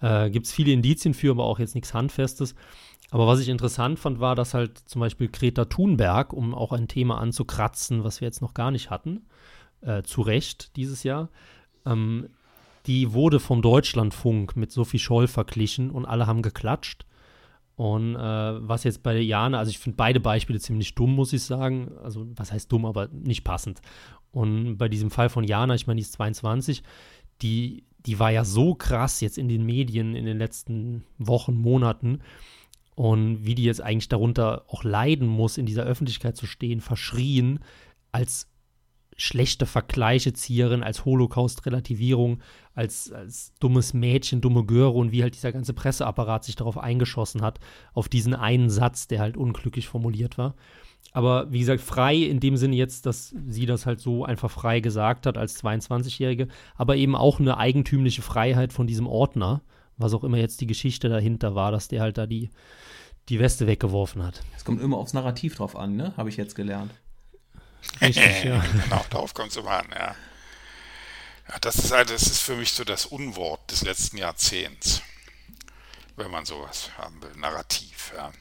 Äh, gibt es viele Indizien für, aber auch jetzt nichts Handfestes. Aber was ich interessant fand, war, dass halt zum Beispiel Greta Thunberg, um auch ein Thema anzukratzen, was wir jetzt noch gar nicht hatten, äh, zu Recht dieses Jahr, ähm, die wurde vom Deutschlandfunk mit Sophie Scholl verglichen und alle haben geklatscht. Und äh, was jetzt bei Jana, also ich finde beide Beispiele ziemlich dumm, muss ich sagen. Also, was heißt dumm, aber nicht passend. Und bei diesem Fall von Jana, ich meine, die ist 22, die, die war ja so krass jetzt in den Medien in den letzten Wochen, Monaten. Und wie die jetzt eigentlich darunter auch leiden muss, in dieser Öffentlichkeit zu stehen, verschrien, als schlechte Vergleiche Zieherin, als Holocaust-Relativierung, als, als dummes Mädchen, dumme Göre und wie halt dieser ganze Presseapparat sich darauf eingeschossen hat, auf diesen einen Satz, der halt unglücklich formuliert war. Aber wie gesagt, frei in dem Sinne jetzt, dass sie das halt so einfach frei gesagt hat als 22-Jährige, aber eben auch eine eigentümliche Freiheit von diesem Ordner, was auch immer jetzt die Geschichte dahinter war, dass der halt da die, die Weste weggeworfen hat. Es kommt immer aufs Narrativ drauf an, ne? Habe ich jetzt gelernt. Richtig, ja. genau, darauf kommt es immer an, ja. ja. Das ist halt, das ist für mich so das Unwort des letzten Jahrzehnts, wenn man sowas haben will, Narrativ, ja.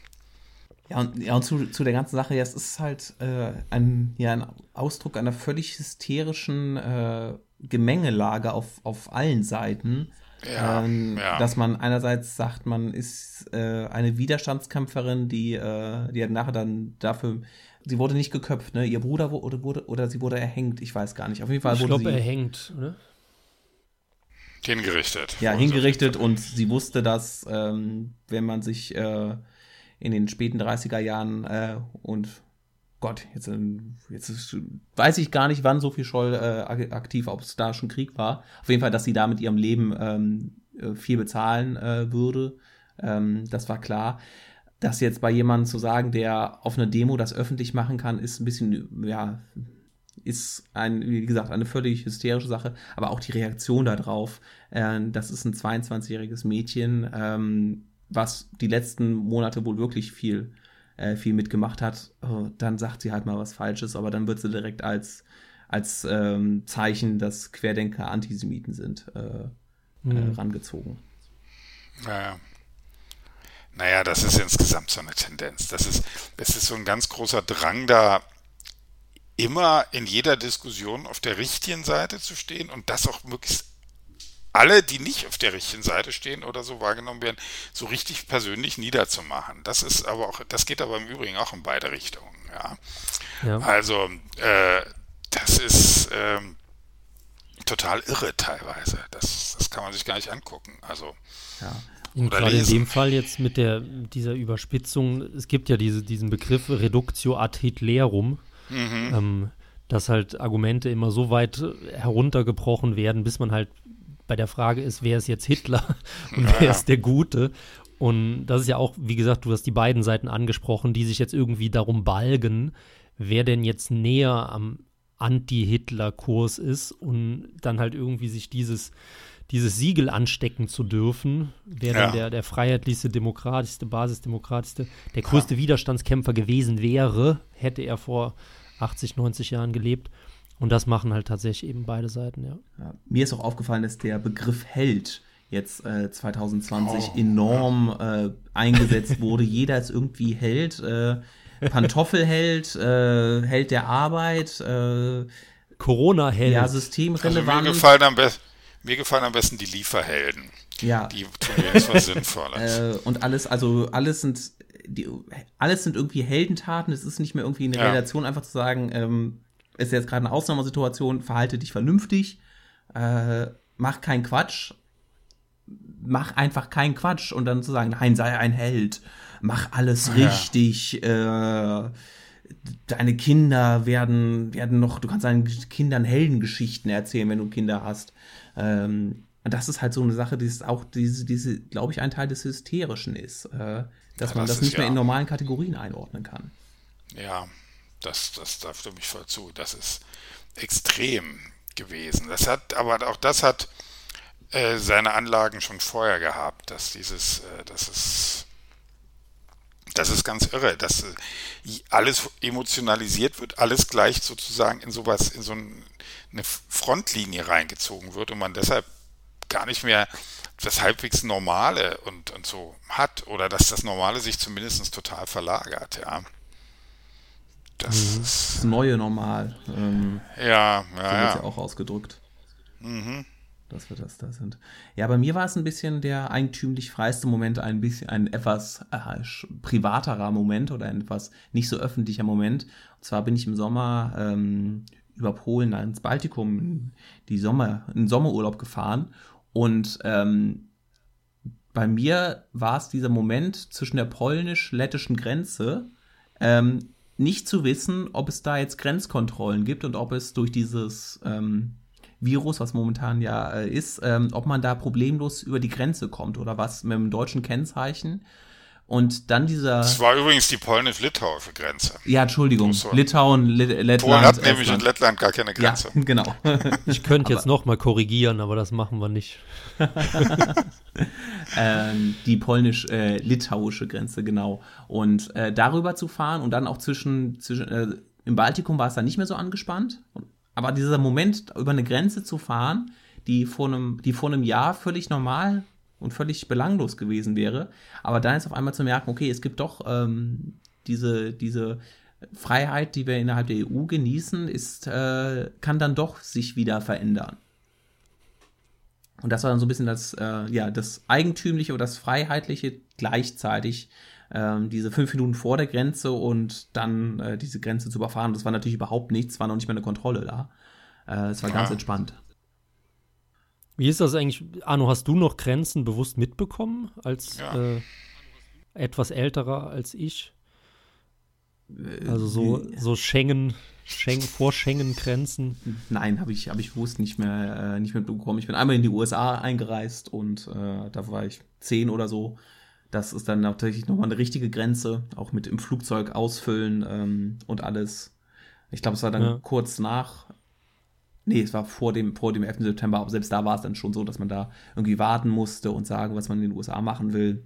Ja, und, ja, und zu, zu der ganzen Sache, ja, es ist halt äh, ein, ja, ein Ausdruck einer völlig hysterischen äh, Gemengelage auf, auf allen Seiten. Ja, ähm, ja. Dass man einerseits sagt, man ist äh, eine Widerstandskämpferin, die, äh, die hat nachher dann dafür, sie wurde nicht geköpft, ne? Ihr Bruder wurde, wurde oder sie wurde erhängt, ich weiß gar nicht. Auf jeden Fall ich wurde glaub, sie erhängt, oder? Hingerichtet. Ja, hingerichtet und sie wusste, dass ähm, wenn man sich äh, in den späten 30er Jahren äh, und Gott, jetzt, ähm, jetzt ist, weiß ich gar nicht, wann Sophie Scholl äh, aktiv, ob es da schon Krieg war. Auf jeden Fall, dass sie da mit ihrem Leben ähm, äh, viel bezahlen äh, würde. Ähm, das war klar. Das jetzt bei jemandem zu sagen, der auf einer Demo das öffentlich machen kann, ist ein bisschen, ja, ist ein, wie gesagt, eine völlig hysterische Sache, aber auch die Reaktion darauf. Äh, das ist ein 22-jähriges Mädchen, ähm, was die letzten Monate wohl wirklich viel, äh, viel mitgemacht hat, oh, dann sagt sie halt mal was Falsches, aber dann wird sie direkt als, als ähm, Zeichen, dass Querdenker Antisemiten sind, äh, mhm. äh, rangezogen. Naja. Naja, das ist insgesamt so eine Tendenz. Das ist, das ist so ein ganz großer Drang da, immer in jeder Diskussion auf der richtigen Seite zu stehen und das auch möglichst alle, die nicht auf der richtigen Seite stehen oder so wahrgenommen werden, so richtig persönlich niederzumachen. Das ist aber auch, das geht aber im Übrigen auch in beide Richtungen. Ja. ja. Also äh, das ist ähm, total irre teilweise. Das, das kann man sich gar nicht angucken. Also ja. Gerade in dem Fall jetzt mit der, dieser Überspitzung, es gibt ja diese, diesen Begriff Reductio ad Hitlerum, mhm. ähm, dass halt Argumente immer so weit heruntergebrochen werden, bis man halt bei der Frage ist, wer ist jetzt Hitler und naja. wer ist der Gute? Und das ist ja auch, wie gesagt, du hast die beiden Seiten angesprochen, die sich jetzt irgendwie darum balgen, wer denn jetzt näher am Anti-Hitler-Kurs ist und dann halt irgendwie sich dieses, dieses Siegel anstecken zu dürfen, wer ja. dann der, der freiheitlichste, demokratischste, basisdemokratischste, der größte ja. Widerstandskämpfer gewesen wäre, hätte er vor 80, 90 Jahren gelebt. Und das machen halt tatsächlich eben beide Seiten, ja. ja mir ist auch aufgefallen, dass der Begriff Held jetzt äh, 2020 oh, enorm ja. äh, eingesetzt wurde. Jeder ist irgendwie Held. Äh, Pantoffelheld, äh, Held der Arbeit, äh, Corona-Held. Ja, systemrelevant. Also mir, gefallen am mir gefallen am besten die Lieferhelden. Ja. Die tun jetzt was Sinnvolles. Äh, und alles, also alles sind, die, alles sind irgendwie Heldentaten. Es ist nicht mehr irgendwie eine ja. Relation, einfach zu sagen, ähm, ist jetzt gerade eine Ausnahmesituation, verhalte dich vernünftig, äh, mach keinen Quatsch, mach einfach keinen Quatsch und dann zu sagen, nein, sei ein Held, mach alles ja. richtig, äh, deine Kinder werden, werden noch, du kannst deinen Kindern Heldengeschichten erzählen, wenn du Kinder hast. Ähm, und das ist halt so eine Sache, die ist auch diese, diese, glaube ich, ein Teil des Hysterischen ist, äh, dass ja, man das, das nicht mehr in normalen Kategorien einordnen kann. Ja, das, das, da stimme ich voll zu. Das ist extrem gewesen. Das hat, aber auch das hat äh, seine Anlagen schon vorher gehabt, dass dieses, äh, das ist, das ist ganz irre, dass äh, alles emotionalisiert wird, alles gleich sozusagen in sowas, in so ein, eine Frontlinie reingezogen wird und man deshalb gar nicht mehr das halbwegs Normale und, und so hat oder dass das Normale sich zumindest total verlagert, ja. Das, mhm. ist das neue Normal. Ähm, ja, ja, so wird ja. auch ausgedrückt. Mhm. Dass wir das da sind. Ja, bei mir war es ein bisschen der eigentümlich freiste Moment, ein bisschen ein etwas äh, privaterer Moment oder ein etwas nicht so öffentlicher Moment. Und zwar bin ich im Sommer ähm, über Polen ins Baltikum die Sommer, in Sommerurlaub gefahren und ähm, bei mir war es dieser Moment zwischen der polnisch-lettischen Grenze, ähm, nicht zu wissen, ob es da jetzt Grenzkontrollen gibt und ob es durch dieses ähm, Virus, was momentan ja äh, ist, ähm, ob man da problemlos über die Grenze kommt oder was mit dem deutschen Kennzeichen. Und dann dieser. Das war übrigens die polnisch-litauische Grenze. Ja, Entschuldigung. So. Litauen, Lettland. Polen hat nämlich in Lettland gar keine Grenze. Ja, genau. Ich könnte jetzt nochmal korrigieren, aber das machen wir nicht. ähm, die polnisch-litauische äh, Grenze, genau. Und äh, darüber zu fahren und dann auch zwischen, zwischen äh, im Baltikum war es dann nicht mehr so angespannt. Aber dieser Moment, über eine Grenze zu fahren, die vor einem, die vor einem Jahr völlig normal und völlig belanglos gewesen wäre. Aber dann ist auf einmal zu merken, okay, es gibt doch ähm, diese, diese Freiheit, die wir innerhalb der EU genießen, ist, äh, kann dann doch sich wieder verändern. Und das war dann so ein bisschen das, äh, ja, das Eigentümliche oder das Freiheitliche gleichzeitig, ähm, diese fünf Minuten vor der Grenze und dann äh, diese Grenze zu überfahren. Das war natürlich überhaupt nichts, war noch nicht mehr eine Kontrolle da. Äh, es war ja. ganz entspannt. Wie ist das eigentlich, Arno, hast du noch Grenzen bewusst mitbekommen als ja. äh, etwas älterer als ich? Also so, so Schengen, Schengen vor Schengen-Grenzen? Nein, habe ich, hab ich bewusst nicht mehr äh, nicht mitbekommen. Ich bin einmal in die USA eingereist und äh, da war ich zehn oder so. Das ist dann natürlich nochmal eine richtige Grenze, auch mit im Flugzeug ausfüllen ähm, und alles. Ich glaube, es war dann ja. kurz nach Nee, es war vor dem, vor dem 11. September, aber selbst da war es dann schon so, dass man da irgendwie warten musste und sagen, was man in den USA machen will.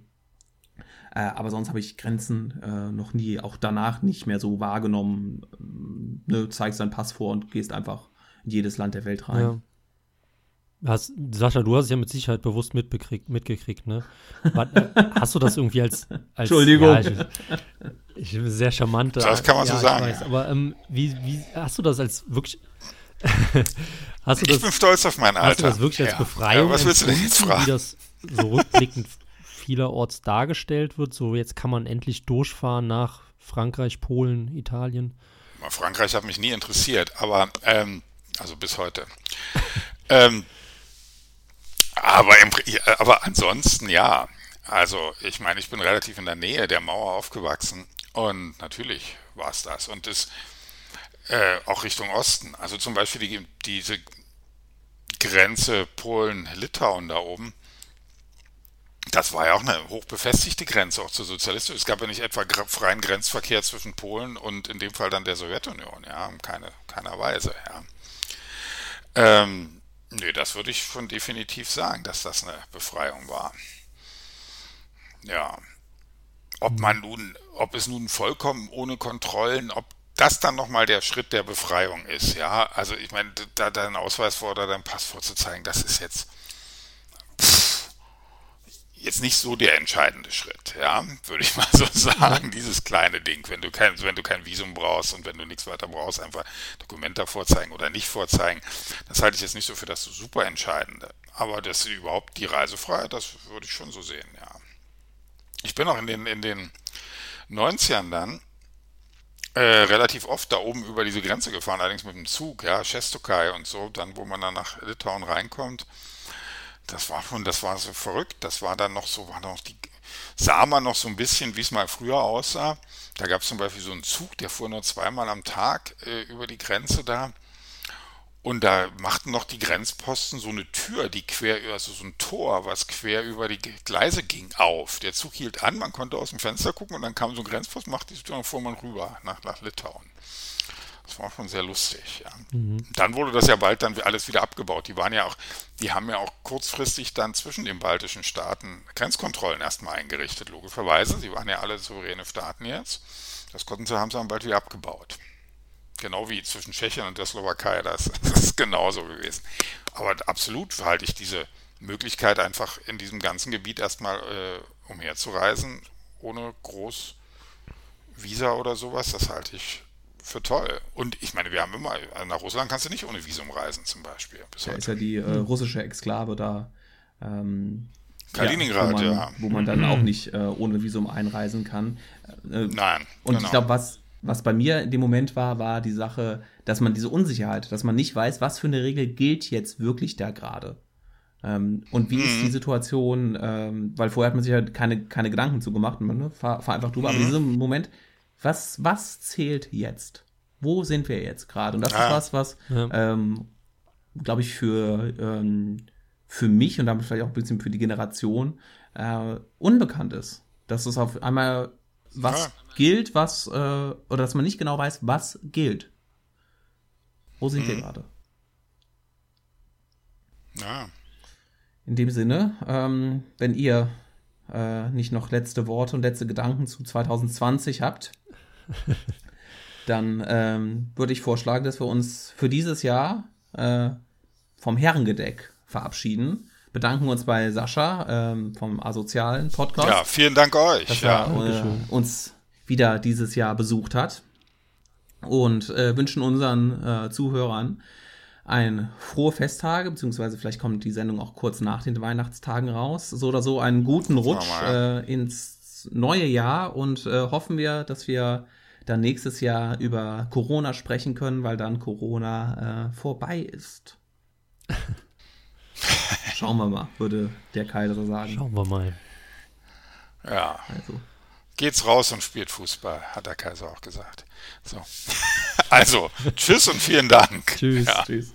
Äh, aber sonst habe ich Grenzen äh, noch nie, auch danach nicht mehr so wahrgenommen. Ähm, ne, zeigst deinen Pass vor und gehst einfach in jedes Land der Welt rein. Ja. Hast, Sascha, du hast es ja mit Sicherheit bewusst mitbekriegt, mitgekriegt, ne? Hast du das irgendwie als. als Entschuldigung. Ja, ich, ich, bin sehr charmant. Das kann man ja, so sagen. Weiß, aber ähm, wie, wie hast du das als wirklich hast du das, ich bin stolz auf mein Alter. Hast du das wirklich als ja. Befreiung? Ja, was willst du denn jetzt fragen? Wie das so rückblickend vielerorts dargestellt wird. So, jetzt kann man endlich durchfahren nach Frankreich, Polen, Italien. Frankreich hat mich nie interessiert, aber ähm, also bis heute. ähm, aber, im, aber ansonsten ja. Also ich meine, ich bin relativ in der Nähe der Mauer aufgewachsen und natürlich war es das. Und das äh, auch Richtung Osten. Also zum Beispiel die, diese Grenze Polen-Litauen da oben. Das war ja auch eine hochbefestigte Grenze auch zur Sozialismus. Es gab ja nicht etwa freien Grenzverkehr zwischen Polen und in dem Fall dann der Sowjetunion, ja, in keine, keiner Weise, ja. Ähm, nee, das würde ich schon definitiv sagen, dass das eine Befreiung war. Ja. Ob man nun, ob es nun vollkommen ohne Kontrollen, ob das dann nochmal der Schritt der Befreiung ist, ja. Also ich meine, da deinen Ausweis vor oder dein Pass vorzuzeigen, das ist jetzt jetzt nicht so der entscheidende Schritt, ja, würde ich mal so sagen. Dieses kleine Ding, wenn du kein, wenn du kein Visum brauchst und wenn du nichts weiter brauchst, einfach Dokumente vorzeigen oder nicht vorzeigen, das halte ich jetzt nicht so für das super Entscheidende. Aber das überhaupt die Reisefreiheit, das würde ich schon so sehen, ja. Ich bin auch in den, in den 90ern dann äh, relativ oft da oben über diese Grenze gefahren, allerdings mit dem Zug, ja, Shestokai und so, dann wo man dann nach Litauen reinkommt. Das war schon, das war so verrückt. Das war dann noch so, war noch die, sah man noch so ein bisschen, wie es mal früher aussah. Da gab es zum Beispiel so einen Zug, der fuhr nur zweimal am Tag äh, über die Grenze da. Und da machten noch die Grenzposten so eine Tür, die quer, also so ein Tor, was quer über die Gleise ging, auf. Der Zug hielt an, man konnte aus dem Fenster gucken und dann kam so ein Grenzpost, machte die Tür und fuhr man rüber nach, nach Litauen. Das war schon sehr lustig, ja. Mhm. Dann wurde das ja bald dann alles wieder abgebaut. Die waren ja auch, die haben ja auch kurzfristig dann zwischen den baltischen Staaten Grenzkontrollen erstmal eingerichtet, logischerweise. Sie waren ja alle souveräne Staaten jetzt. Das konnten sie, haben sie dann bald wieder abgebaut. Genau wie zwischen Tschechien und der Slowakei, das, das ist genauso gewesen. Aber absolut halte ich diese Möglichkeit, einfach in diesem ganzen Gebiet erstmal äh, umherzureisen, ohne groß Visa oder sowas, das halte ich für toll. Und ich meine, wir haben immer, nach Russland kannst du nicht ohne Visum reisen zum Beispiel. Da ist ja die äh, russische Exklave da. Ähm, Kaliningrad, ja, wo man, ja. Wo man dann auch nicht äh, ohne Visum einreisen kann. Äh, Nein. Und genau. ich glaube, was, was bei mir in dem Moment war, war die Sache, dass man diese Unsicherheit, dass man nicht weiß, was für eine Regel gilt jetzt wirklich da gerade. Ähm, und wie mhm. ist die Situation, ähm, weil vorher hat man sich halt keine, keine Gedanken zu gemacht, man ne, fahr, fahr einfach drüber, mhm. aber in diesem Moment, was, was zählt jetzt? Wo sind wir jetzt gerade? Und das ah. ist was, was, ja. ähm, glaube ich, für, ähm, für mich und damit vielleicht auch ein bisschen für die Generation äh, unbekannt ist. Dass es auf einmal was ja. gilt, was, äh, oder dass man nicht genau weiß, was gilt. Wo sind mhm. wir gerade? Ja. In dem Sinne, ähm, wenn ihr äh, nicht noch letzte Worte und letzte Gedanken zu 2020 habt, dann ähm, würde ich vorschlagen, dass wir uns für dieses Jahr äh, vom Herrengedeck verabschieden. Bedanken uns bei Sascha ähm, vom asozialen Podcast. Ja, vielen Dank euch. Dass ja. er äh, uns wieder dieses Jahr besucht hat. Und äh, wünschen unseren äh, Zuhörern ein frohe Festtage, beziehungsweise vielleicht kommt die Sendung auch kurz nach den Weihnachtstagen raus. So oder so einen guten Rutsch äh, ins neue Jahr und äh, hoffen wir, dass wir dann nächstes Jahr über Corona sprechen können, weil dann Corona äh, vorbei ist. Schauen wir mal, würde der Kaiser sagen. Schauen wir mal. Ja. Also. Geht's raus und spielt Fußball, hat der Kaiser auch gesagt. So. Also, tschüss und vielen Dank. Tschüss. Ja. tschüss.